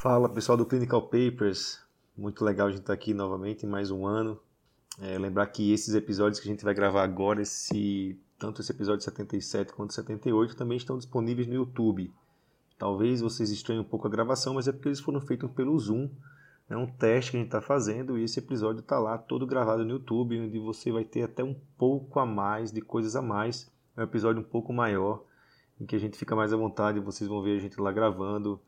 Fala pessoal do Clinical Papers, muito legal a gente estar tá aqui novamente em mais um ano. É, lembrar que esses episódios que a gente vai gravar agora, esse, tanto esse episódio 77 quanto 78, também estão disponíveis no YouTube. Talvez vocês estranhem um pouco a gravação, mas é porque eles foram feitos pelo Zoom. É um teste que a gente está fazendo e esse episódio está lá todo gravado no YouTube, onde você vai ter até um pouco a mais de coisas a mais. É um episódio um pouco maior, em que a gente fica mais à vontade, vocês vão ver a gente lá gravando,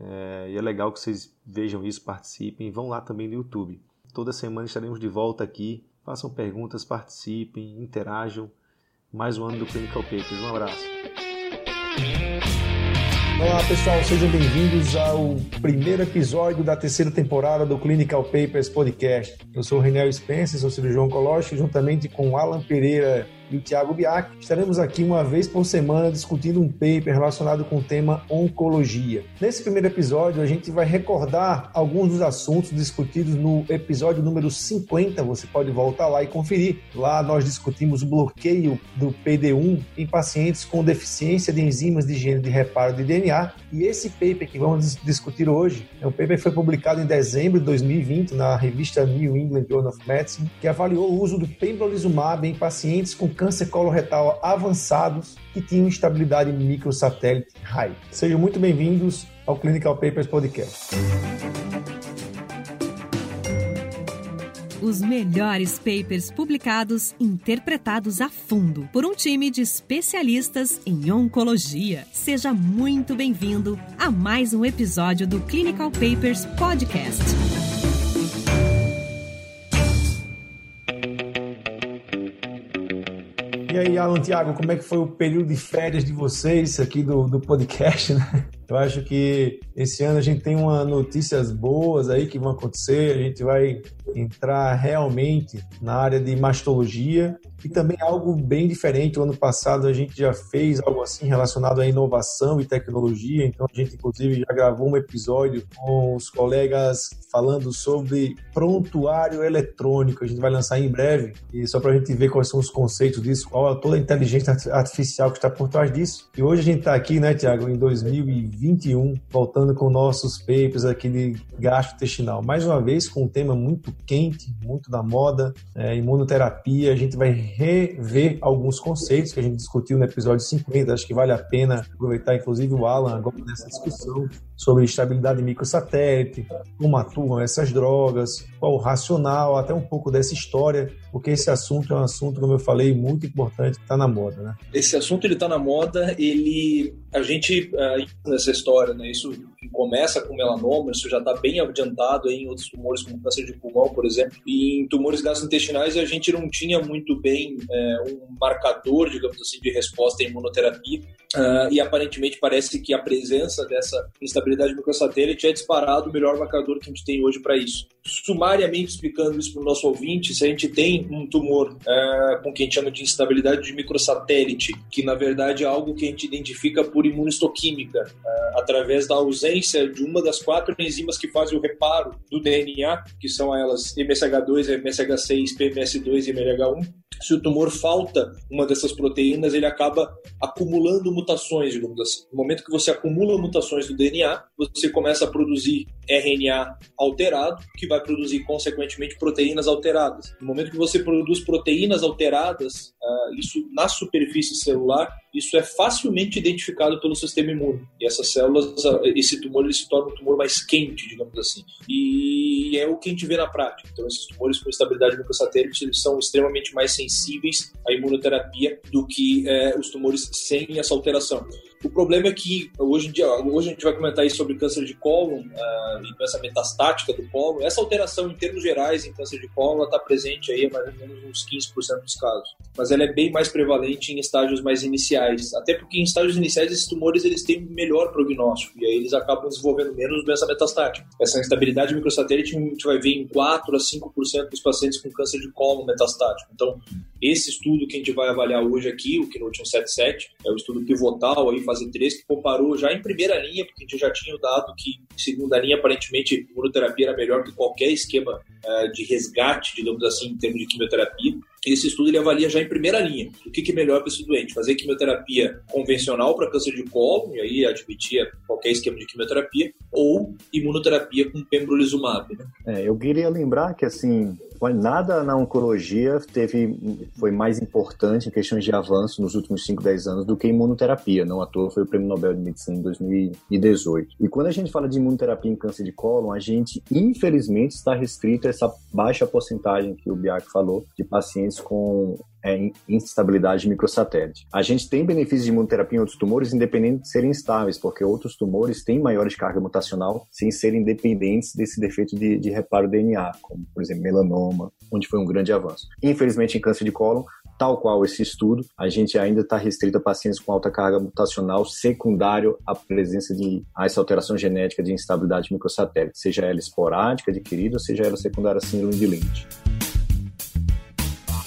é, e é legal que vocês vejam isso, participem. Vão lá também no YouTube. Toda semana estaremos de volta aqui. Façam perguntas, participem, interajam. Mais um ano do Clinical Papers. Um abraço. Olá pessoal, sejam bem-vindos ao primeiro episódio da terceira temporada do Clinical Papers Podcast. Eu sou o Renel Spencer, sou cirurgião oncológico, juntamente com Alan Pereira e o Thiago Biac. Estaremos aqui uma vez por semana discutindo um paper relacionado com o tema oncologia. Nesse primeiro episódio, a gente vai recordar alguns dos assuntos discutidos no episódio número 50. Você pode voltar lá e conferir. Lá nós discutimos o bloqueio do PD1 em pacientes com deficiência de enzimas de higiene de reparo de DNA. E esse paper que vamos discutir hoje é um paper foi publicado em dezembro de 2020 na revista New England Journal of Medicine, que avaliou o uso do pembrolizumab em pacientes com câncer coloretal avançados que tinham estabilidade microsatélite high. Sejam muito bem-vindos ao Clinical Papers Podcast. Os melhores papers publicados, interpretados a fundo por um time de especialistas em oncologia. Seja muito bem-vindo a mais um episódio do Clinical Papers Podcast. E aí, Alan Tiago, como é que foi o período de férias de vocês aqui do, do podcast, né? Eu acho que esse ano a gente tem uma notícias boas aí que vão acontecer. A gente vai entrar realmente na área de mastologia e também algo bem diferente. O ano passado a gente já fez algo assim relacionado à inovação e tecnologia. Então a gente inclusive já gravou um episódio com os colegas falando sobre prontuário eletrônico. A gente vai lançar em breve e só para a gente ver quais são os conceitos disso, qual é toda a inteligência artificial que está por trás disso. E hoje a gente está aqui, né, Tiago, em 2021, voltando com nossos papers aqui de gastrointestinal. Mais uma vez com um tema muito quente, muito da moda, é, imunoterapia. A gente vai rever alguns conceitos que a gente discutiu no episódio 50. Acho que vale a pena aproveitar, inclusive, o Alan agora nessa discussão sobre estabilidade microsatélite, como atuam essas drogas, qual o racional, até um pouco dessa história, porque esse assunto é um assunto, como eu falei, muito importante, que está na moda, né? Esse assunto ele está na moda, ele a gente nessa história, né? Isso começa com melanoma, isso já está bem adiantado em outros tumores como câncer de pulmão, por exemplo, e em tumores gastrointestinais a gente não tinha muito bem é, um marcador, digamos assim, de resposta à imunoterapia, uh, e aparentemente parece que a presença dessa instabilidade microsatélite é disparado o melhor marcador que a gente tem hoje para isso. Sumariamente explicando isso para o nosso ouvinte, se a gente tem um tumor uh, com o que a gente chama de instabilidade de microsatélite, que na verdade é algo que a gente identifica por imunistoquímica, uh, através da ausência de uma das quatro enzimas que fazem o reparo do DNA, que são elas MSH2, MSH6, PMS2 e MLH1, se o tumor falta uma dessas proteínas, ele acaba acumulando mutações, digamos assim. No momento que você acumula mutações do DNA, você começa a produzir RNA alterado, que vai produzir, consequentemente, proteínas alteradas. No momento que você produz proteínas alteradas, isso na superfície celular, isso é facilmente identificado pelo sistema imune. E essas células, uh, esse tumor, ele se torna um tumor mais quente, digamos assim. E é o que a gente vê na prática. Então, esses tumores com estabilidade microsatélite, eles são extremamente mais sensíveis à imunoterapia do que uh, os tumores sem essa alteração. O problema é que hoje em dia, hoje a gente vai comentar aí sobre câncer de cólon uh, e doença metastática do cólon. Essa alteração em termos gerais em câncer de cólon está presente aí mais ou menos uns 15% dos casos, mas ela é bem mais prevalente em estágios mais iniciais, até porque em estágios iniciais esses tumores eles têm melhor prognóstico e aí eles acabam desenvolvendo menos doença metastática. Essa instabilidade microsatélite a gente vai ver em 4 a 5% dos pacientes com câncer de cólon metastático. Então, esse estudo que a gente vai avaliar hoje aqui, o Keynote 177, é o estudo pivotal aí, fase 3, que comparou já em primeira linha, porque a gente já tinha o dado que em segunda linha, aparentemente, imunoterapia era melhor que qualquer esquema uh, de resgate, digamos assim, em termos de quimioterapia. Esse estudo ele avalia já em primeira linha o que, que é melhor para esse doente, fazer quimioterapia convencional para câncer de colo, e aí admitia qualquer esquema de quimioterapia, ou imunoterapia com pembrolizumab. Né? É, eu queria lembrar que assim nada na oncologia teve foi mais importante em questões de avanço nos últimos 5, 10 anos do que imunoterapia. Não à toa foi o Prêmio Nobel de Medicina em 2018. E quando a gente fala de imunoterapia em câncer de cólon, a gente infelizmente está restrito a essa baixa porcentagem que o Biak falou de pacientes com é, instabilidade microsatélite. A gente tem benefícios de imunoterapia em outros tumores, independente de serem estáveis, porque outros tumores têm maiores carga mutacional sem serem dependentes desse defeito de, de reparo DNA, como, por exemplo, melanoma, onde foi um grande avanço. Infelizmente, em câncer de cólon, tal qual esse estudo, a gente ainda está restrito a pacientes com alta carga mutacional secundário à presença de a essa alteração genética de instabilidade microsatélite, seja ela esporádica, adquirida, seja ela secundária síndrome de Lynch.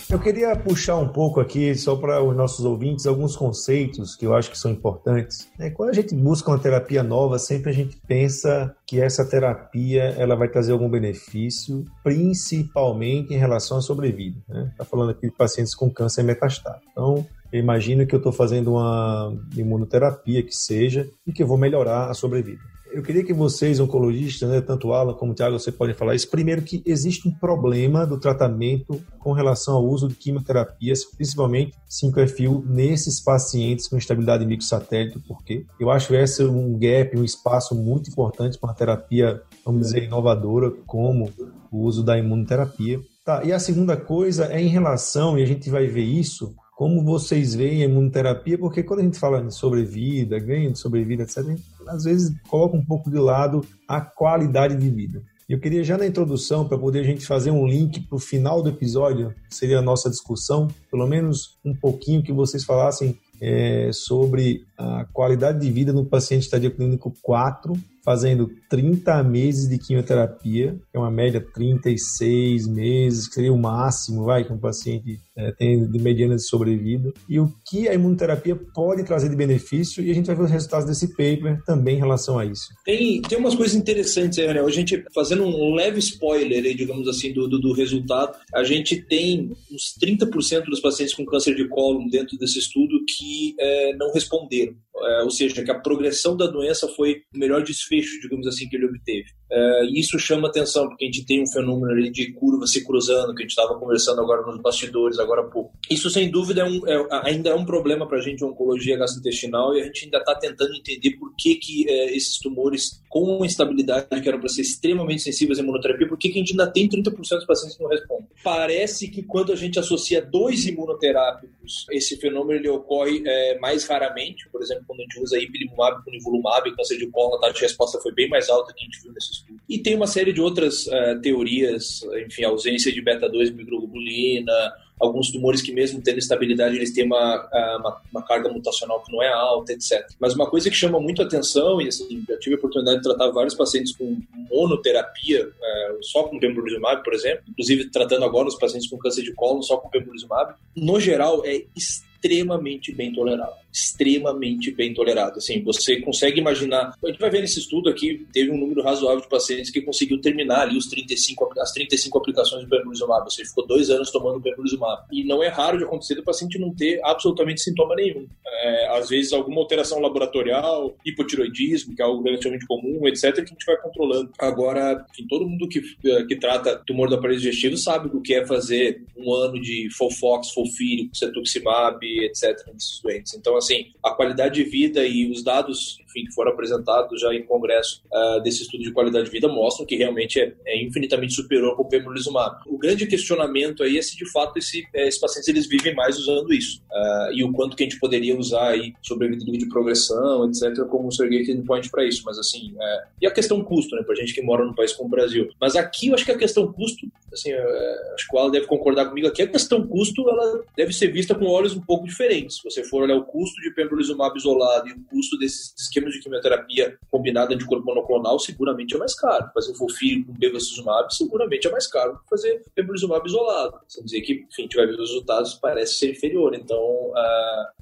Eu queria puxar um pouco aqui, só para os nossos ouvintes, alguns conceitos que eu acho que são importantes. É, quando a gente busca uma terapia nova, sempre a gente pensa que essa terapia ela vai trazer algum benefício, principalmente em relação à sobrevida. Está né? Tá falando aqui de pacientes com câncer metastático. Então, eu imagino que eu estou fazendo uma imunoterapia que seja e que eu vou melhorar a sobrevida. Eu queria que vocês, oncologistas, né, tanto Alan como Thiago, você podem falar isso. Primeiro, que existe um problema do tratamento com relação ao uso de quimioterapias, principalmente 5FU, nesses pacientes com estabilidade microsatélite. Por quê? Eu acho esse um gap, um espaço muito importante para uma terapia, vamos dizer, inovadora, como o uso da imunoterapia. Tá, e a segunda coisa é em relação, e a gente vai ver isso, como vocês veem a imunoterapia, porque quando a gente fala de sobrevida, ganho de sobrevida, etc., às vezes coloca um pouco de lado a qualidade de vida. Eu queria já na introdução, para poder a gente fazer um link para o final do episódio, seria a nossa discussão, pelo menos um pouquinho que vocês falassem é, sobre a qualidade de vida no paciente estadio clínico 4 fazendo 30 meses de quimioterapia, que é uma média 36 meses, que seria o máximo, vai, que um paciente é, tem de mediana de sobrevida, e o que a imunoterapia pode trazer de benefício, e a gente vai ver os resultados desse paper também em relação a isso. Tem, tem umas coisas interessantes aí, né? A gente, fazendo um leve spoiler aí, digamos assim, do, do, do resultado, a gente tem uns 30% dos pacientes com câncer de cólon dentro desse estudo que é, não responderam ou seja, que a progressão da doença foi o melhor desfecho, digamos assim, que ele obteve. É, isso chama atenção, porque a gente tem um fenômeno ali de curva se cruzando, que a gente estava conversando agora nos bastidores, agora há pouco. Isso, sem dúvida, é um, é, ainda é um problema para a gente, oncologia gastrointestinal, e a gente ainda está tentando entender por que, que é, esses tumores com instabilidade, que eram para ser extremamente sensíveis à imunoterapia, por que, que a gente ainda tem 30% dos pacientes que não respondem? Parece que quando a gente associa dois imunoterápicos, esse fenômeno ele ocorre é, mais raramente, por exemplo, quando a gente usa ipilimumab com nivolumab, câncer de colo, a taxa de resposta foi bem mais alta que a gente viu nesse estudo. E tem uma série de outras uh, teorias, enfim, ausência de beta-2 microglobulina, alguns tumores que mesmo tendo estabilidade eles têm uma, uma, uma, carga mutacional que não é alta, etc. Mas uma coisa que chama muito atenção, e assim, eu tive a oportunidade de tratar vários pacientes com monoterapia, é, só com pembrolizumab, por exemplo, inclusive tratando agora os pacientes com câncer de colo só com pembrolizumab, no geral é extremamente bem tolerado. Extremamente bem tolerado. Assim, você consegue imaginar. A gente vai ver nesse estudo aqui, teve um número razoável de pacientes que conseguiu terminar ali os 35, as 35 aplicações de pembrolizumab. Seja, ficou dois anos tomando pembrolizumab. E não é raro de acontecer do paciente não ter absolutamente sintoma nenhum. É, às vezes, alguma alteração laboratorial, hipotiroidismo, que é algo relativamente comum, etc., que a gente vai controlando. Agora, enfim, todo mundo que, que trata tumor do aparelho digestivo sabe o que é fazer um ano de Folfox, Folfírico, Cetuximab, etc., nesses doentes. Então, assim, a qualidade de vida e os dados enfim, que foram apresentados já em congresso uh, desse estudo de qualidade de vida mostram que realmente é, é infinitamente superior ao pembrolizumab. O grande questionamento aí é se de fato esse, é, esses pacientes eles vivem mais usando isso uh, e o quanto que a gente poderia usar aí sobrevida de progressão, etc., como um surrogate endpoint para isso. Mas assim, é... e a questão custo, né, para gente que mora num país como o Brasil. Mas aqui eu acho que a questão custo, assim, acho que o Alan deve concordar comigo aqui, a questão custo ela deve ser vista com olhos um pouco diferentes. Se você for olhar o custo de pembrolizumab isolado e o custo desses esquemas de quimioterapia combinada de corpo monoclonal seguramente é mais caro. Fazer o FOLFIRI com bevacizumab seguramente é mais caro que fazer pembrolizumab isolado. Quer dizer que, enfim, a gente vai ver os resultados, parece ser inferior. Então,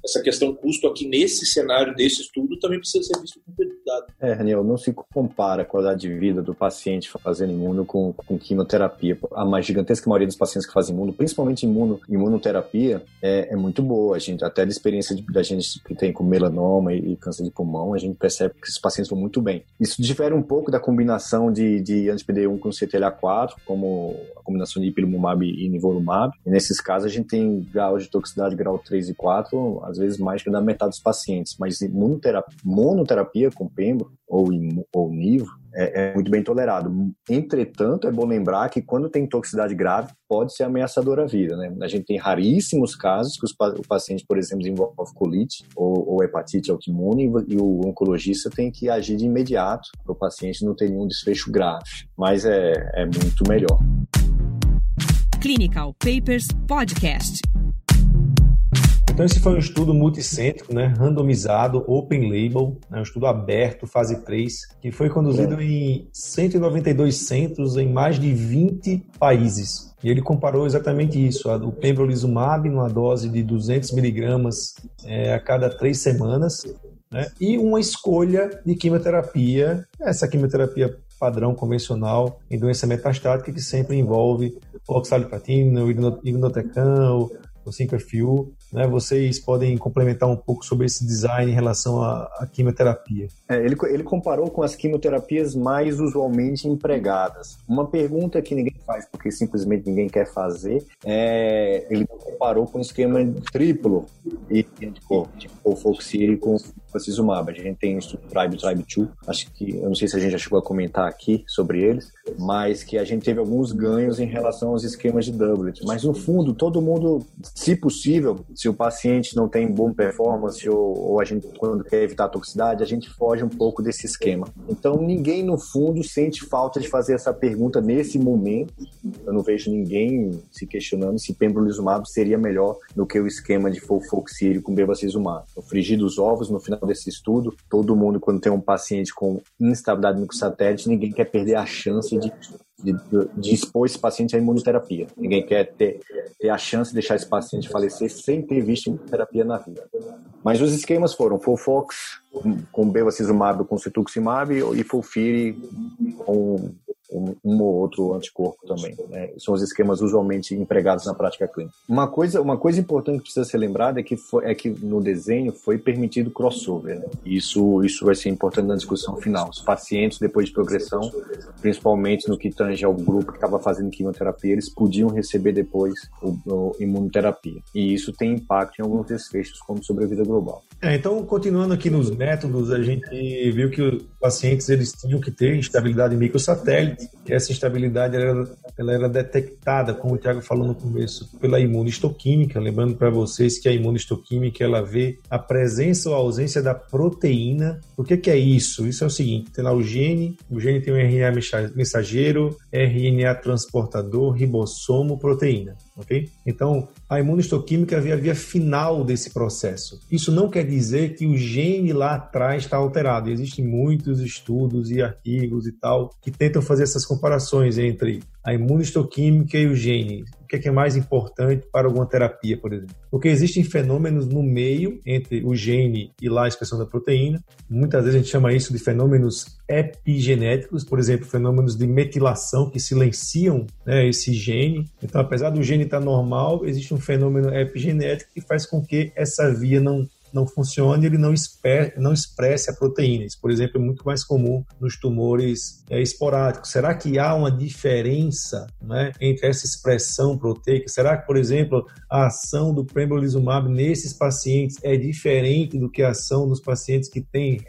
essa questão custo aqui nesse cenário desse estudo também precisa ser visto com cuidado. É, Daniel, não se compara a qualidade de vida do paciente fazendo imuno com, com quimioterapia. A mais gigantesca maioria dos pacientes que fazem imuno, principalmente imuno, imunoterapia, é, é muito boa. A gente, até da experiência de, da gente que tem com melanoma e, e, câncer de pulmão, a gente percebe que esses pacientes vão muito bem. Isso difere um pouco da combinação de, de anti-PD1 com CTLA4, como a combinação de ipilimumab e nivolumab. E nesses casos, a gente tem grau de toxicidade grau 3 e 4, às vezes mais que da metade dos pacientes. Mas imunoterapia, monoterapia com pembro ou, ou nivo é, é, muito bem tolerado. Entretanto, é bom lembrar que quando tem toxicidade grave, pode ser ameaçadora à vida. Né? A gente tem raríssimos casos que os, o paciente, por exemplo, desenvolve colite ou, ou hepatite autoimune e o oncologista tem que agir de imediato para o paciente não ter nenhum desfecho grave. Mas é, é muito melhor. Clinical Papers Podcast. Então, esse foi um estudo multicêntrico, né, randomizado, open label, né, um estudo aberto, fase 3, que foi conduzido é. em 192 centros em mais de 20 países. E ele comparou exatamente isso, o pembrolizumab numa dose de 200 miligramas é, a cada três semanas, né, e uma escolha de quimioterapia, essa quimioterapia padrão convencional em doença metastática que sempre envolve oxaliplatina, o irinotecan, o 5FU, né? Vocês podem complementar um pouco sobre esse design em relação à, à quimioterapia. É, ele, ele comparou com as quimioterapias mais usualmente empregadas. Uma pergunta que ninguém faz porque simplesmente ninguém quer fazer é ele comparou com o esquema triplo e tipo, tipo Foxiri com Pacizumab. A gente tem o Tribe Tribe 2, acho que eu não sei se a gente já chegou a comentar aqui sobre eles, mas que a gente teve alguns ganhos em relação aos esquemas de doublet. Mas no fundo, todo mundo, se possível, se o paciente não tem boa performance ou, ou, a gente, quando quer evitar a toxicidade, a gente foge um pouco desse esquema. Então, ninguém, no fundo, sente falta de fazer essa pergunta nesse momento. Eu não vejo ninguém se questionando se pembrolizumab seria melhor do que o esquema de folfoxírio com bevacizumab. No frigir dos ovos, no final desse estudo, todo mundo, quando tem um paciente com instabilidade no satélite, ninguém quer perder a chance de de, de, expor esse paciente à imunoterapia. Ninguém quer ter, ter a chance de deixar esse paciente falecer sem ter visto imunoterapia na vida. Mas os esquemas foram Folfox com bevacizumab com cetuximab e Folfiri com um, ou outro anticorpo também. Né? São os esquemas usualmente empregados na prática clínica. Uma coisa, uma coisa importante que precisa ser lembrada é que, foi, é que no desenho foi permitido crossover. Né? Isso, isso vai ser importante na discussão final. Os pacientes, depois de progressão, principalmente no que tange ao grupo que estava fazendo quimioterapia, eles podiam receber depois o, o imunoterapia. E isso tem impacto em alguns desfechos, como sobrevida global. É, então, continuando aqui nos métodos, a gente viu que os pacientes eles tinham que ter instabilidade microsatélite, e essa instabilidade era, ela era detectada, como o Tiago falou no começo, pela imunistoquímica, lembrando para vocês que a imunistoquímica ela vê a presença ou a ausência da proteína. O que, que é isso? Isso é o seguinte, tem lá o gene, o gene tem o RNA mensageiro, RNA transportador, ribossomo, proteína ok? Então, a imunistoquímica vê a via final desse processo. Isso não quer dizer que o gene lá atrás está alterado. Existem muitos estudos e artigos e tal que tentam fazer essas comparações entre a imunistoquímica e o gene. O que é, que é mais importante para alguma terapia, por exemplo? Porque existem fenômenos no meio entre o gene e lá a expressão da proteína. Muitas vezes a gente chama isso de fenômenos epigenéticos, por exemplo, fenômenos de metilação que silenciam né, esse gene. Então, apesar do gene estar normal, existe um fenômeno epigenético que faz com que essa via não não funcione, ele não, esper, não expresse a proteína. Isso, por exemplo, é muito mais comum nos tumores é, esporádicos. Será que há uma diferença né, entre essa expressão proteica? Será que, por exemplo, a ação do pembrolizumab nesses pacientes é diferente do que a ação dos pacientes que têm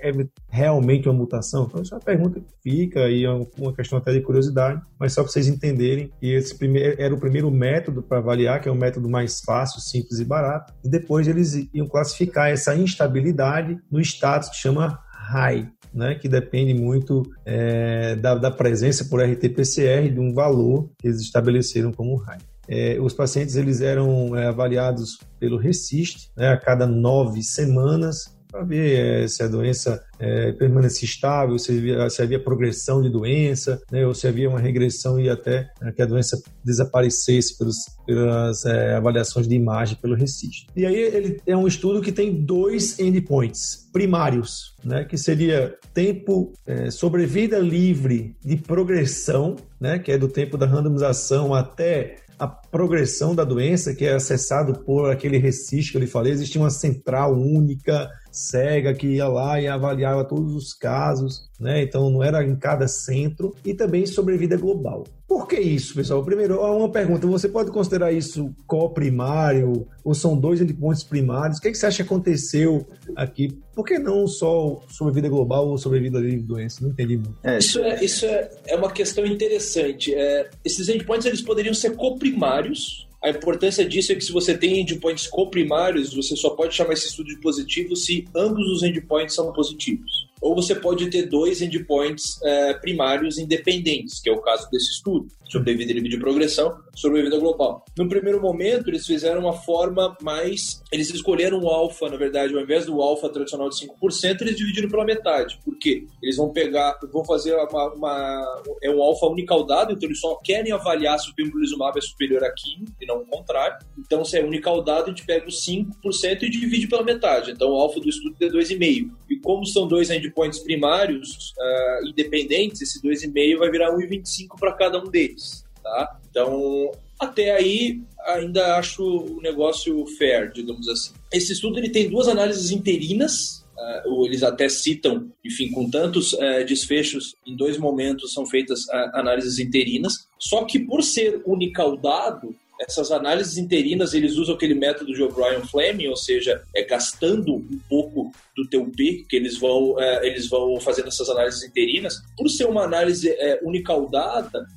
realmente uma mutação? Então, isso é uma pergunta que fica e é uma questão até de curiosidade, mas só para vocês entenderem que esse primeiro, era o primeiro método para avaliar, que é o método mais fácil, simples e barato, e depois eles iam classificar essa instabilidade no status que chama high, né, que depende muito é, da, da, presença por RT-PCR de um valor que eles estabeleceram como high. é, os pacientes eles eram é, avaliados pelo RECIST né, a cada nove semanas para ver é, se a doença é, estável, se havia, se havia, progressão de doença, né, ou se havia uma regressão e até né, que a doença desaparecesse pelos, pelas é, avaliações de imagem pelo RECIST. E aí ele é um estudo que tem dois endpoints primários, né, que seria tempo é, sobrevida livre de progressão, né, que é do tempo da randomização até a progressão da doença, que é acessado por aquele RECIST que eu lhe falei, existia uma central única cega que ia lá e avaliava todos os casos, né? Então não era em cada centro e também sobrevida global. Por que isso, pessoal? Primeiro, uma pergunta: você pode considerar isso co-primário ou são dois endpoints primários? O que, é que você acha que aconteceu aqui? Por que não só sobrevida global ou sobrevida de doença? Não entendi muito. É, isso é, isso é, é uma questão interessante. É, esses endpoints eles poderiam ser co-primários a importância disso é que se você tem endpoints coprimários, você só pode chamar esse estudo de positivo se ambos os endpoints são positivos. Ou você pode ter dois endpoints é, primários independentes, que é o caso desse estudo, sobrevida livre de progressão, sobrevida global. No primeiro momento, eles fizeram uma forma mais. Eles escolheram o alfa, na verdade, ao invés do alfa tradicional de 5%, eles dividiram pela metade. Por quê? Eles vão pegar, vão fazer uma. uma é um alfa unicaudado, então eles só querem avaliar se o pembrolizumab é superior a 15 e não o contrário. Então, se é unicaudado, a gente pega os 5% e divide pela metade. Então, o alfa do estudo é 2,5. E como são dois endpoints endpoints primários uh, independentes, esse 2,5 vai virar 1,25 para cada um deles. Tá? Então, até aí, ainda acho o negócio fair, digamos assim. Esse estudo ele tem duas análises interinas, uh, eles até citam, enfim, com tantos uh, desfechos, em dois momentos são feitas uh, análises interinas, só que por ser unicaudado, essas análises interinas, eles usam aquele método de O'Brien Fleming, ou seja, é gastando um pouco do teu P, que eles vão, é, eles vão fazendo essas análises interinas. Por ser uma análise é,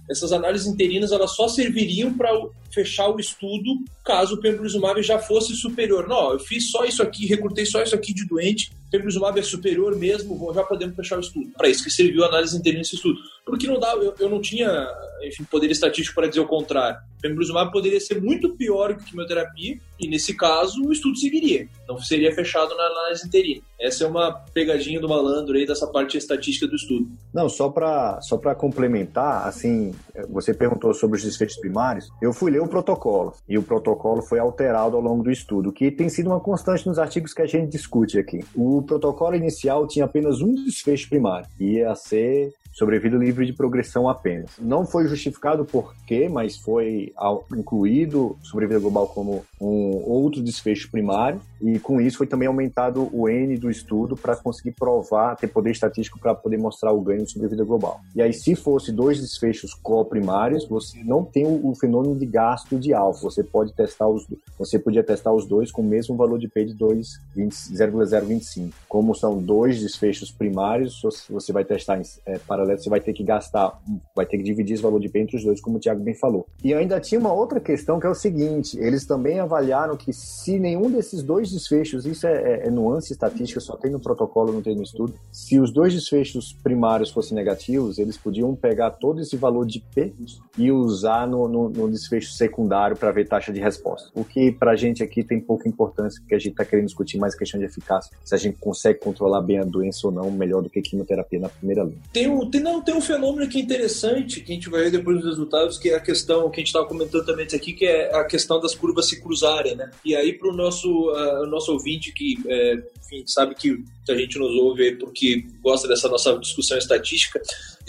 essas análises interinas elas só serviriam para fechar o estudo caso o pembrolizumab já fosse superior. Não, eu fiz só isso aqui, recrutei só isso aqui de doente, pembrolizumab é superior mesmo, já podemos fechar o estudo. Para isso que serviu a análise interina desse estudo. Porque não dá, eu, eu não tinha, enfim, poder estatístico para dizer o contrário. Pembrolizumab poderia ser muito pior que quimioterapia e nesse caso o estudo seguiria, não seria fechado na análise interina. Essa é uma pegadinha do malandro aí dessa parte estatística do estudo. Não, só para só complementar, assim, você perguntou sobre os desfechos primários, eu fui ler o protocolo e o protocolo foi alterado ao longo do estudo, que tem sido uma constante nos artigos que a gente discute aqui. O protocolo inicial tinha apenas um desfecho primário, ia ser sobrevida livre de progressão apenas. Não foi justificado por quê, mas foi incluído sobrevida global como um outro desfecho primário e com isso foi também aumentado o N do estudo para conseguir provar, ter poder estatístico para poder mostrar o ganho de sobrevida global. E aí se fosse dois desfechos co-primários, você não tem o, fenômeno de gasto de alfa, você pode testar os você podia testar os dois com o mesmo valor de P de 2,025. Como são dois desfechos primários, você vai testar em é, paralelo, você vai ter que gastar, vai ter que dividir esse valor de P entre os dois, como o Thiago bem falou. E ainda tinha uma outra questão que é o seguinte, eles também avaliaram que se nenhum desses dois desfechos, isso é, é, é nuance estatística, só tem no protocolo, não tem no estudo, se os dois desfechos primários fossem negativos, eles podiam pegar todo esse valor de P e usar no, no, no desfecho secundário para ver taxa de resposta. O que para a gente aqui tem pouca importância, porque a gente está querendo discutir mais questão de eficácia, se a gente consegue controlar bem a doença ou não, melhor do que quimioterapia na primeira linha. Tem um, tem, não, tem um fenômeno que é interessante, que a gente vai ver depois dos resultados, que é a questão que a gente estava comentando também aqui, que é a questão das curvas se cruzarem, né? E aí para o nosso, nosso ouvinte que é, enfim, sabe que a gente nos ouve porque gosta dessa nossa discussão estatística,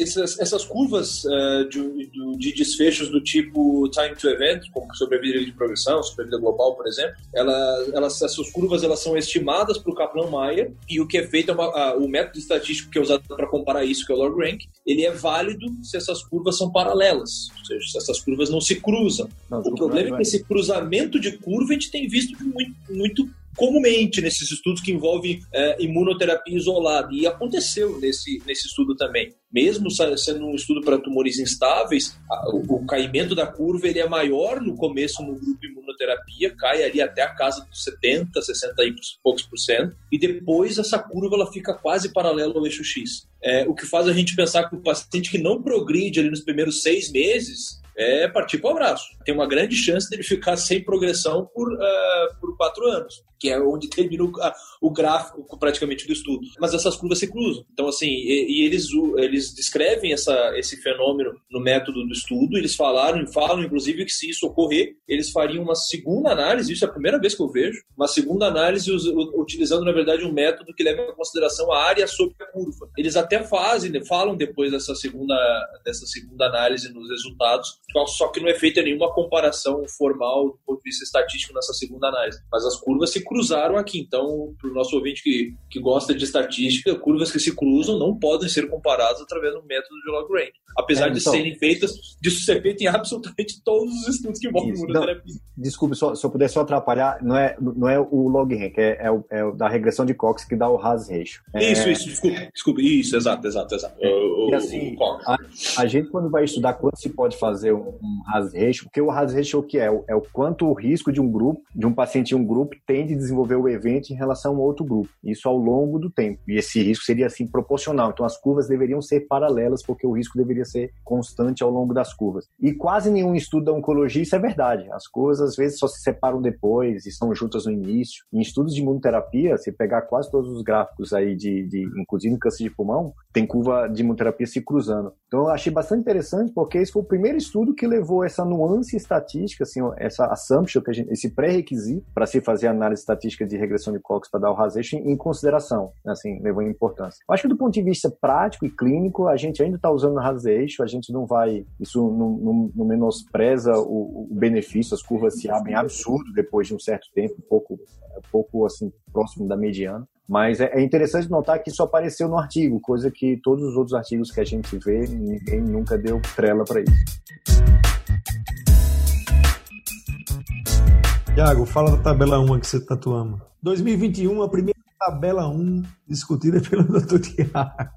essas, essas curvas uh, de, de, desfechos do tipo time to event, como sobrevida de progressão, sobrevida global, por exemplo, ela, elas, essas curvas elas são estimadas para o Kaplan-Meier e o que é feito é uma, uh, o método estatístico que é usado para comparar isso, que é o log rank, ele é válido se essas curvas são paralelas, ou seja, se essas curvas não se cruzam. Não, o problema é que esse cruzamento de curva a gente tem visto muito, muito comumente nesses estudos que envolvem é, imunoterapia isolada. E aconteceu nesse, nesse estudo também. Mesmo sendo um estudo para tumores instáveis, o, o, caimento da curva ele é maior no começo no grupo imunoterapia, cai ali até a casa dos 70, 60 e poucos por cento, e depois essa curva ela fica quase paralela ao eixo X. É, o que faz a gente pensar que o paciente que não progride ali nos primeiros seis meses é partir para o abraço tem uma grande chance dele ficar sem progressão por, uh, por quatro anos que é onde termina o, o, gráfico praticamente do estudo. Mas essas curvas se cruzam. Então, assim, e, e, eles, eles descrevem essa, esse fenômeno no método do estudo, eles falaram, falam, inclusive, que se isso ocorrer, eles fariam uma segunda análise, isso é a primeira vez que eu vejo, uma segunda análise utilizando, na verdade, um método que leva em consideração a área sobre a curva. Eles até fazem, falam depois dessa segunda, dessa segunda análise nos resultados, só que não é feita nenhuma comparação formal do ponto de vista estatístico nessa segunda análise. Mas as curvas se cruzaram aqui. Então, para o nosso ouvinte que, que gosta de estatística, curvas que se cruzam não podem ser comparadas através do método de log rank. Apesar é, então, de serem feitas, disso ser feito em absolutamente todos os estudos que envolvem imunoterapia. Desculpe, só, se eu puder só atrapalhar, não é, não é o log rank, é, é, o, é o da regressão de Cox que dá o Haas ratio. É... Isso, isso, desculpe, desculpe, isso, exato, exato, exato. O, e assim, o a, a, gente quando vai estudar quanto se pode fazer um, um Haas ratio, porque o Haas ratio que é? É o quanto o risco de um grupo, de um paciente em um grupo, tem de desenvolver o evento em relação a outro grupo. Isso ao longo do tempo. E esse risco seria assim proporcional. Então as curvas deveriam ser paralelas porque o risco deveria ser constante ao longo das curvas. E quase nenhum estudo da oncologia isso é verdade. As curvas às vezes só se separam depois e são juntas no início. Em estudos de imunoterapia, se pegar quase todos os gráficos aí de, de inclusive câncer de pulmão, tem curva de imunoterapia se cruzando. Então eu achei bastante interessante porque esse foi o primeiro estudo que levou essa nuance estatística, assim, essa assumption, que gente, esse pré-requisito para se fazer análise estatística de regressão de Cox para dar o Hazation em consideração, assim, levou em importância. Eu acho que do ponto de vista prático e clínico, a gente ainda está usando o Hazation, a gente não vai, isso não, não, não menospreza o, o, benefício, as curvas se abrem absurdo depois de um certo tempo, um pouco, um pouco assim, próximo da mediana. Mas é, é interessante notar que isso apareceu no artigo, coisa que todos os outros artigos que a gente vê, ninguém nunca deu trela para isso. Tiago, fala da tabela 1 que você tanto ama. 2021, a primeira tabela 1 discutida pelo Dr. Tiago.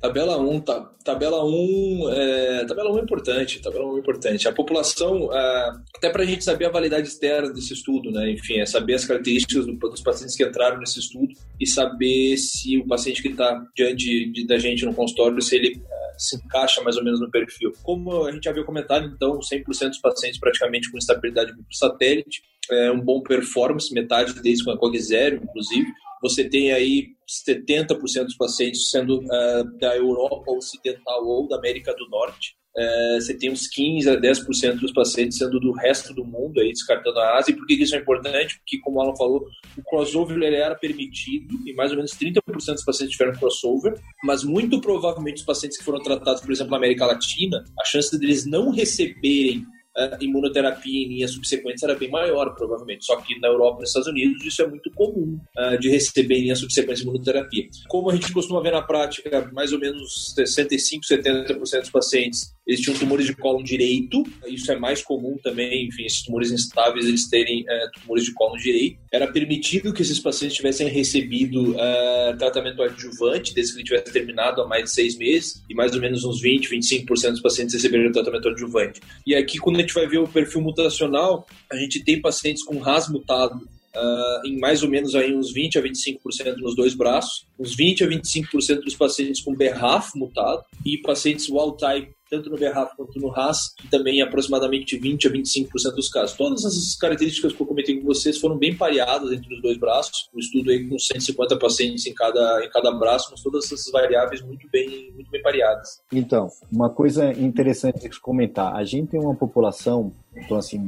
Tabela 1, tá, tabela 1, é, tabela 1 é importante, tabela 1 é importante. A população, é, até para a gente saber a validade externa desse estudo, né? Enfim, é saber as características do, dos pacientes que entraram nesse estudo e saber se o paciente que está diante de, da gente no consultório, se ele é, se encaixa mais ou menos no perfil. Como a gente havia comentado, então, 100% dos pacientes praticamente com estabilidade satélite, é, um bom performance, metade deles com a COG zero, inclusive. Você tem aí 70% dos pacientes sendo uh, da Europa Ocidental ou da América do Norte. Uh, você tem uns 15 a 10% dos pacientes sendo do resto do mundo, aí descartando a Ásia. E por que isso é importante? Porque, como Alan falou, o crossover era permitido e mais ou menos 30% dos pacientes tiveram crossover, mas muito provavelmente os pacientes que foram tratados, por exemplo, na América Latina, a chance deles não receberem uh, imunoterapia em linhas subsequentes era bem maior, provavelmente. Só que na Europa e nos Estados Unidos isso é muito comum uh, de receber em linhas subsequentes imunoterapia. Como a gente costuma ver na prática, mais ou menos 65, 70% dos pacientes eles tinham tumores de colo direito, isso é mais comum também, enfim, esses tumores instáveis eles terem uh, tumores de colo direito. Era permitido que esses pacientes tivessem recebido uh, tratamento adjuvante, desde que ele tivesse terminado há mais de seis meses, e mais ou menos uns 20, 25% dos pacientes receberam tratamento adjuvante. E aqui, quando a gente vai ver o perfil mutacional, a gente tem pacientes com RAS mutado Uh, em mais ou menos aí uns 20 a 25% nos dois braços, uns 20 a 25% dos pacientes com BRAF mutado e pacientes wild type tanto no BRAF quanto no RAS, e também aproximadamente 20 a 25% dos casos. Todas essas características que eu comentei com vocês foram bem pareadas entre os dois braços, um estudo aí com 150 pacientes em cada, em cada braço, mas todas essas variáveis muito bem, muito bem pareadas. Então, uma coisa interessante de comentar, a gente tem uma população então assim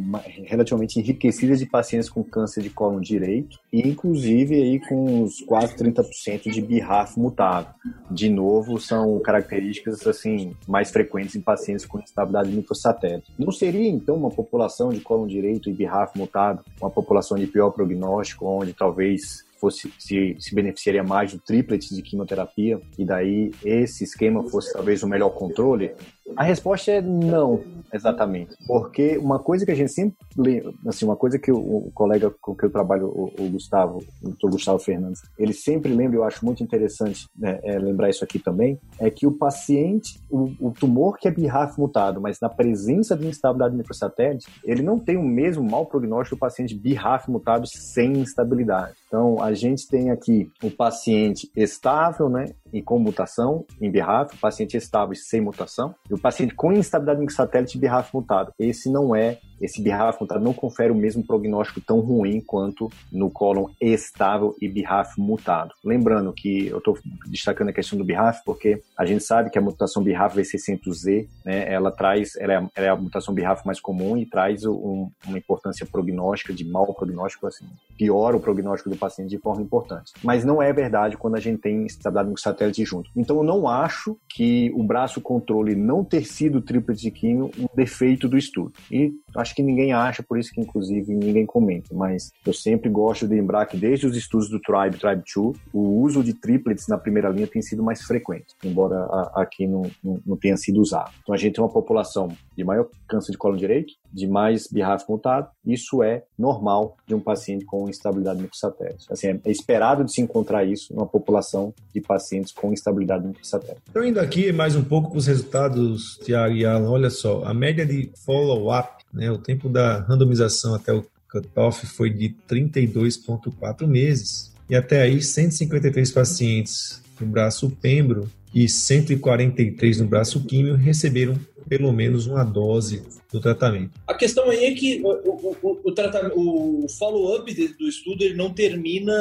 relativamente enriquecidas de pacientes com câncer de cólon direito e inclusive aí com os quase 30% de BRAF mutado. De novo, são características assim mais frequentes em pacientes com instabilidade microsatélite. Não seria então uma população de cólon direito e BRAF mutado, uma população de pior prognóstico, onde talvez fosse se, se beneficiaria mais do triplet de quimioterapia e daí esse esquema fosse talvez o melhor controle? A resposta é não, exatamente. Porque uma coisa que a gente sempre lembra, assim, uma coisa que o, o colega com que eu trabalho, o, o Gustavo, o. Gustavo Fernandes, ele sempre lembra, eu acho muito interessante né, é, lembrar isso aqui também, é que o paciente, o, o tumor que é BRAF mutado, mas na presença de instabilidade microsatélite, ele não tem o mesmo mau prognóstico do paciente BRAF mutado sem instabilidade. Então, a gente tem aqui o paciente estável, né, e com mutação em BRAF, o paciente estável sem mutação, e o paciente com instabilidade microsatélite BRAF mutado. Esse não é esse BRAF mutado não confere o mesmo prognóstico tão ruim quanto no cólon estável e BRAF mutado. Lembrando que eu estou destacando a questão do BRAF porque a gente sabe que a mutação BRAF V600Z, né, ela traz, ela é, ela é, a mutação BRAF mais comum e traz um, uma importância prognóstica, de mau prognóstico, assim, piora o prognóstico do paciente de forma importante. Mas não é verdade quando a gente tem estabilidade no satélite junto. Então eu não acho que o braço controle não ter sido triplet de quimio um defeito do estudo. E acho que ninguém acha, por isso que inclusive ninguém comenta. Mas eu sempre gosto de lembrar que desde os estudos do Tribe, Tribe 2, o uso de triplets na primeira linha tem sido mais frequente, embora aqui não, não, não tenha sido usado. Então a gente tem uma população de maior câncer de colo direito, de mais BRAF mutado, isso é normal de um paciente com instabilidade microsatélite. Assim, é esperado de se encontrar isso numa população de pacientes com instabilidade microsatélite. Então, indo aqui mais um pouco com os resultados, Tiago e Alan, olha só, a média de follow-up, né, o tempo da randomização até o cutoff foi de 32,4 meses. E até aí, 153 pacientes no braço pembro e 143 no braço químio receberam pelo menos uma dose do tratamento. A questão aí é que o, o, o, o follow-up do estudo ele não termina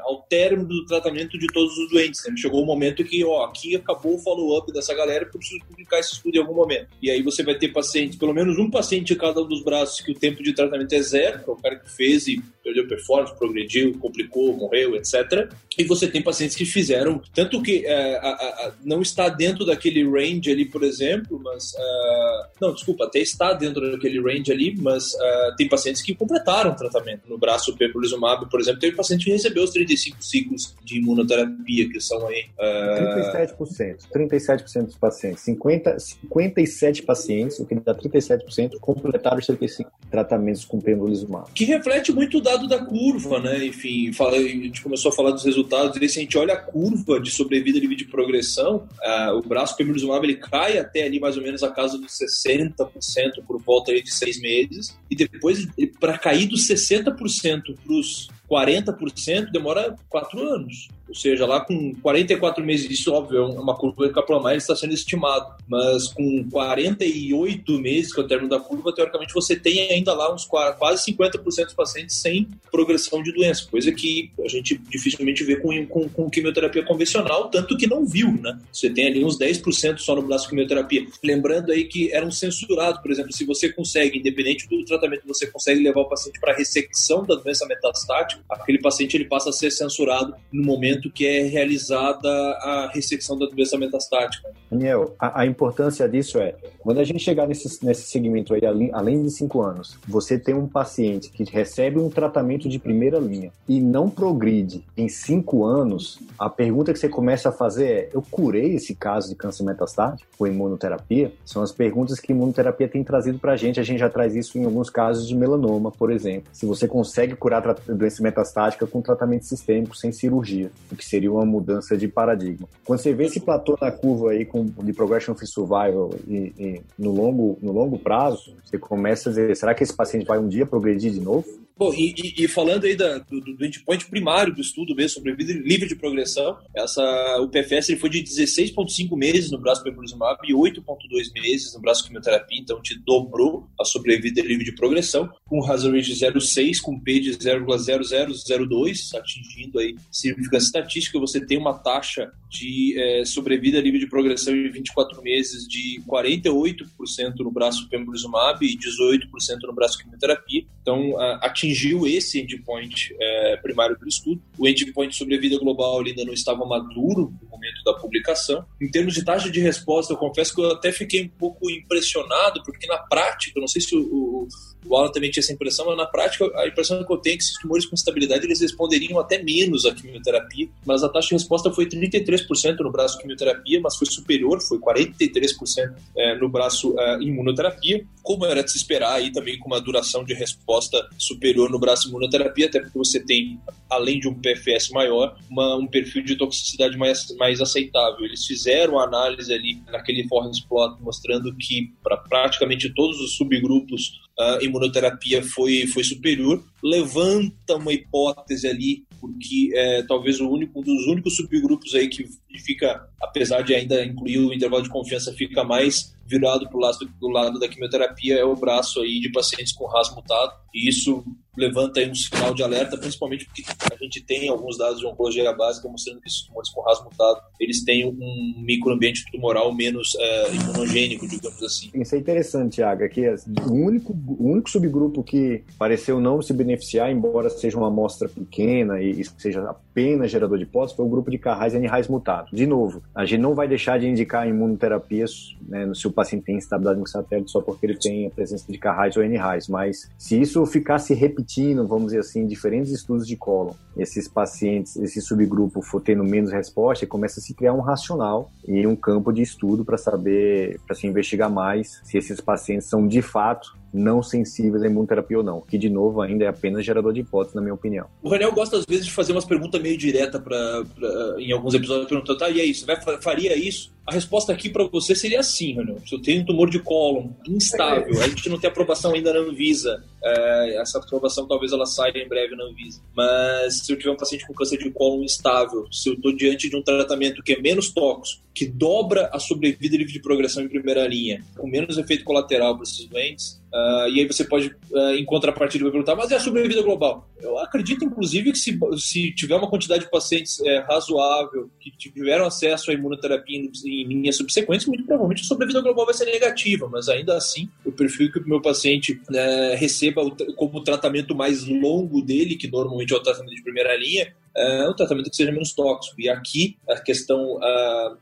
ao término do tratamento de todos os doentes. Né? Chegou o um momento que, ó, aqui acabou o follow-up dessa galera, eu preciso publicar esse estudo em algum momento. E aí você vai ter pacientes, pelo menos um paciente em cada um dos braços, que o tempo de tratamento é zero, que é o cara que fez e perdeu performance, progrediu, complicou, morreu, etc. E você tem pacientes que fizeram, tanto que é, a, a, não está dentro daquele range ali, por exemplo, mas. Uh, não, desculpa, até está dentro daquele range ali, mas uh, tem pacientes que completaram o tratamento. No braço pembrolizumab, por exemplo, teve paciente que recebeu os 35 ciclos de imunoterapia, que são aí. Uh... 37%. 37% dos pacientes. 50, 57 pacientes, o que dá 37%, completaram os 35 tratamentos com pembrolizumab. Que reflete muito o dado da curva, né? Enfim, fala, a gente começou a falar dos resultados, e se a gente olha a curva de sobrevida e de progressão, uh, o braço pembrolizumab ele cai até ali mais ou menos a casa dos 60% por volta aí de seis meses, e depois, para cair dos 60% para os 40% demora quatro anos. Ou seja, lá com 44 meses, isso óbvio, é uma curva que a está sendo estimado, mas com 48 meses, que é o término da curva, teoricamente você tem ainda lá uns quase 50% dos pacientes sem progressão de doença, coisa que a gente dificilmente vê com, com, com quimioterapia convencional, tanto que não viu, né? Você tem ali uns 10% só no braço de quimioterapia. Lembrando aí que eram censurados, por exemplo, se você consegue, independente do tratamento, você consegue levar o paciente para ressecção da doença metastática, aquele paciente ele passa a ser censurado no momento que é realizada a ressecção da doença metastática. Daniel, a, a, importância disso é, quando a gente chegar nesse, nesse segmento aí, além, além de cinco anos, você tem um paciente que recebe um tratamento de primeira linha e não progride em cinco anos, a pergunta que você começa a fazer é, eu curei esse caso de câncer metastático com imunoterapia? São as perguntas que a imunoterapia tem trazido pra gente, a gente já traz isso em alguns casos de melanoma, por exemplo. Se você consegue curar doença metastática com tratamento sistêmico sem cirurgia o que seria uma mudança de paradigma. Quando você vê esse platô na curva aí com, de progression free survival e, e no, longo, no longo prazo, você começa a dizer, será que esse paciente vai um dia progredir de novo? Bom, e, e, falando aí da, do, do endpoint primário do estudo mesmo, sobre vida livre de progressão, essa, o PFS ele foi de 16,5 meses no braço pembrolizumab e 8,2 meses no braço quimioterapia, então te dobrou a sobrevida livre de progressão, com hazard rate de 0,6, com P de 0,0002, atingindo aí significância estatística, você tem uma taxa de é, sobrevida livre de progressão em 24 meses de 48% no braço pembrolizumab e 18% no braço quimioterapia, então atingindo atingiu esse endpoint é, primário do estudo. O endpoint de sobrevida global ainda não estava maduro no momento da publicação. Em termos de taxa de resposta, eu confesso que eu até fiquei um pouco impressionado, porque na prática, eu não sei se o, o o Alan também tinha essa impressão, mas na prática a impressão que eu tenho é que esses tumores com estabilidade eles responderiam até menos à quimioterapia, mas a taxa de resposta foi 33% no braço quimioterapia, mas foi superior, foi 43% é, no braço é, imunoterapia, como era de se esperar aí também com uma duração de resposta superior no braço imunoterapia, até porque você tem, além de um PFS maior, uma, um perfil de toxicidade mais, mais aceitável. Eles fizeram a análise ali naquele Forens plot mostrando que para praticamente todos os subgrupos a imunoterapia foi, foi superior. levanta uma hipótese ali, porque é talvez o único, um dos únicos subgrupos aí que fica, apesar de ainda incluir o intervalo de confiança, fica mais virado para o lado, do lado da quimioterapia é o braço aí de pacientes com RAS mutado. E isso levanta aí um sinal de alerta, principalmente porque a gente tem alguns dados de oncologia básica mostrando que esses tumores com RAS mutado, eles têm um microambiente tumoral menos é, imunogênico, digamos assim. Isso é interessante, Tiago, aqui é o único, o único subgrupo que pareceu não se beneficiar, embora seja uma amostra pequena e seja apenas gerador de hipótese, foi o grupo de carrais e NRAs De novo, a gente não vai deixar de indicar imunoterapias né, se o paciente tem estabilidade no satélite só porque ele tem a presença de carrais ou NRAs, mas se isso ficar se repetindo, vamos dizer assim, diferentes estudos de cólon, esses pacientes, esse subgrupo for tendo menos resposta, começa a se criar um racional e um campo de estudo para saber, para se investigar mais se esses pacientes são de fato não sensíveis à imunoterapia ou não, que de novo ainda é apenas gerador de hipótese, na minha opinião. O Raniel gosta às vezes de fazer umas perguntas meio direta para em alguns episódios perguntando, tá, e aí, você vai, faria isso? A resposta aqui para você seria sim, Raniel. Se eu tenho um tumor de cólon instável, a gente não tem aprovação ainda na Anvisa, é, essa aprovação talvez ela saia em breve na Anvisa, mas se eu tiver um paciente com câncer de cólon instável, se eu estou diante de um tratamento que é menos tóxico, que dobra a sobrevida livre de progressão em primeira linha, com menos efeito colateral para esses doentes, Uh, e aí você pode, uh, em contrapartida, perguntar, mas e a sobrevida global? Eu acredito, inclusive, que se, se tiver uma quantidade de pacientes é, razoável, que tiveram acesso à imunoterapia em linhas subsequentes, muito provavelmente a sobrevida global vai ser negativa, mas ainda assim, eu prefiro que o meu paciente é, receba o, como tratamento mais longo dele, que normalmente é o tratamento de primeira linha, é um tratamento que seja menos tóxico. E aqui, a questão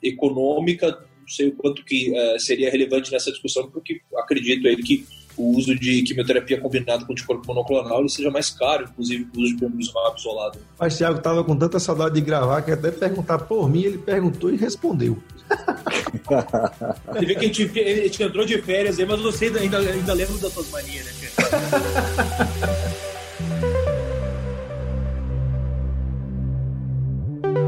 econômica, não sei o quanto que uh, seria relevante nessa discussão, porque acredito aí que o uso de quimioterapia combinado com anticorpo monoclonal ele seja mais caro, inclusive, o uso de pembrolizumab isolado. Mas Thiago estava com tanta saudade de gravar que até perguntar por mim, ele perguntou e respondeu. Você vê que a gente, a gente entrou de férias aí, mas você ainda, ainda lembra das suas manias, né,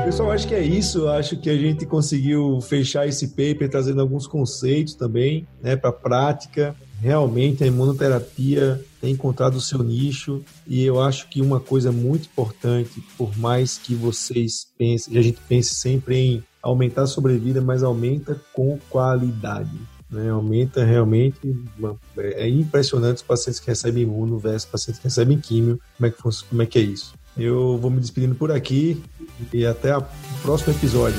Pessoal, acho que é isso. Acho que a gente conseguiu fechar esse paper trazendo alguns conceitos também né, para a prática. Realmente a imunoterapia tem encontrado o seu nicho. E eu acho que uma coisa muito importante, por mais que vocês pensem, que a gente pense sempre em aumentar a sobrevida, mas aumenta com qualidade. Né? Aumenta realmente, é impressionante os pacientes que recebem imuno versus pacientes que recebem químio, como é que, como é, que é isso. Eu vou me despedindo por aqui e até o próximo episódio.